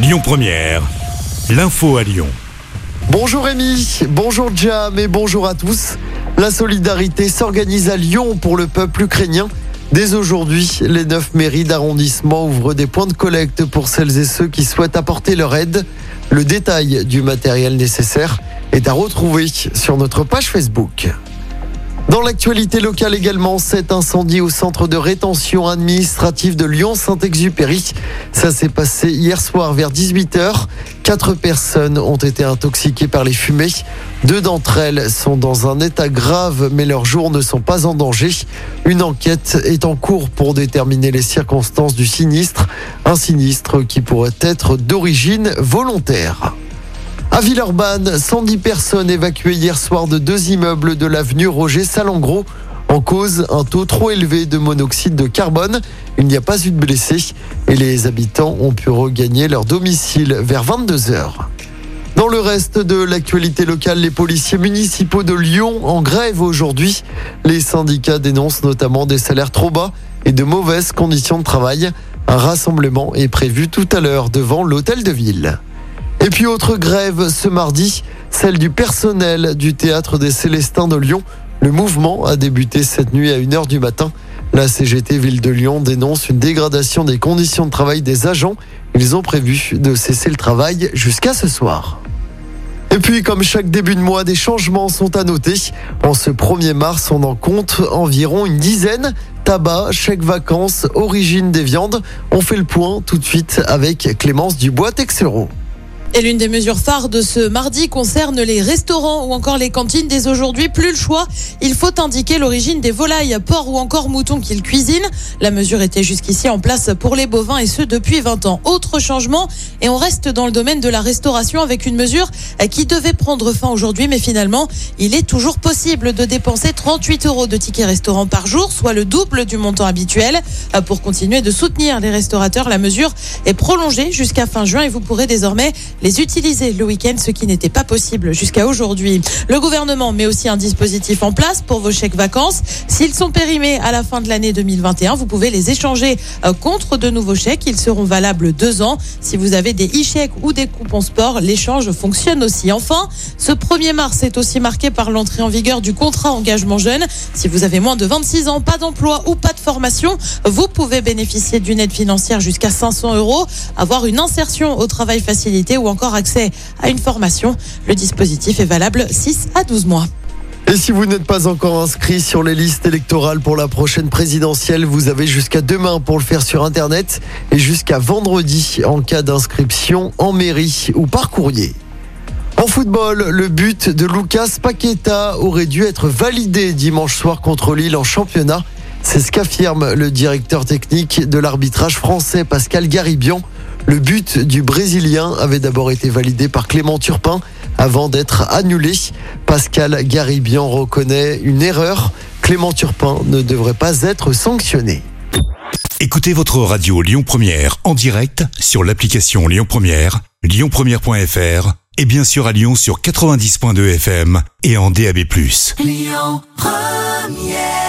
Lyon Première, l'info à Lyon. Bonjour Rémi, bonjour Jam et bonjour à tous. La solidarité s'organise à Lyon pour le peuple ukrainien. Dès aujourd'hui, les neuf mairies d'arrondissement ouvrent des points de collecte pour celles et ceux qui souhaitent apporter leur aide. Le détail du matériel nécessaire est à retrouver sur notre page Facebook. Dans l'actualité locale également, cet incendie au centre de rétention administrative de Lyon-Saint-Exupéry. Ça s'est passé hier soir vers 18h. Quatre personnes ont été intoxiquées par les fumées. Deux d'entre elles sont dans un état grave, mais leurs jours ne sont pas en danger. Une enquête est en cours pour déterminer les circonstances du sinistre. Un sinistre qui pourrait être d'origine volontaire. À Villeurbanne, 110 personnes évacuées hier soir de deux immeubles de l'avenue Roger Salengro. En cause, un taux trop élevé de monoxyde de carbone. Il n'y a pas eu de blessés et les habitants ont pu regagner leur domicile vers 22 heures. Dans le reste de l'actualité locale, les policiers municipaux de Lyon en grève aujourd'hui. Les syndicats dénoncent notamment des salaires trop bas et de mauvaises conditions de travail. Un rassemblement est prévu tout à l'heure devant l'hôtel de ville. Et puis autre grève ce mardi, celle du personnel du théâtre des Célestins de Lyon. Le mouvement a débuté cette nuit à 1h du matin. La CGT Ville de Lyon dénonce une dégradation des conditions de travail des agents. Ils ont prévu de cesser le travail jusqu'à ce soir. Et puis, comme chaque début de mois, des changements sont à noter. En ce 1er mars, on en compte environ une dizaine. Tabac, chèque vacances, origine des viandes. On fait le point tout de suite avec Clémence Dubois-Texero. Et l'une des mesures phares de ce mardi concerne les restaurants ou encore les cantines. Dès aujourd'hui, plus le choix. Il faut indiquer l'origine des volailles, porcs ou encore moutons qu'ils cuisinent. La mesure était jusqu'ici en place pour les bovins et ce depuis 20 ans. Autre changement et on reste dans le domaine de la restauration avec une mesure qui devait prendre fin aujourd'hui, mais finalement, il est toujours possible de dépenser 38 euros de tickets restaurant par jour, soit le double du montant habituel. Pour continuer de soutenir les restaurateurs, la mesure est prolongée jusqu'à fin juin et vous pourrez désormais les utiliser le week-end, ce qui n'était pas possible jusqu'à aujourd'hui. Le gouvernement met aussi un dispositif en place pour vos chèques vacances. S'ils sont périmés à la fin de l'année 2021, vous pouvez les échanger euh, contre de nouveaux chèques. Ils seront valables deux ans. Si vous avez des e-chèques ou des coupons sport, l'échange fonctionne aussi. Enfin, ce 1er mars est aussi marqué par l'entrée en vigueur du contrat engagement jeune. Si vous avez moins de 26 ans, pas d'emploi ou pas de formation, vous pouvez bénéficier d'une aide financière jusqu'à 500 euros, avoir une insertion au travail facilité ou encore accès à une formation. Le dispositif est valable 6 à 12 mois. Et si vous n'êtes pas encore inscrit sur les listes électorales pour la prochaine présidentielle, vous avez jusqu'à demain pour le faire sur Internet et jusqu'à vendredi en cas d'inscription en mairie ou par courrier. En football, le but de Lucas Paqueta aurait dû être validé dimanche soir contre Lille en championnat. C'est ce qu'affirme le directeur technique de l'arbitrage français Pascal Garibian. Le but du Brésilien avait d'abord été validé par Clément Turpin avant d'être annulé. Pascal Garibian reconnaît une erreur. Clément Turpin ne devrait pas être sanctionné. Écoutez votre radio Lyon Première en direct sur l'application Lyon Première, lyonpremière.fr et bien sûr à Lyon sur 90.2 FM et en DAB+. Lyon Première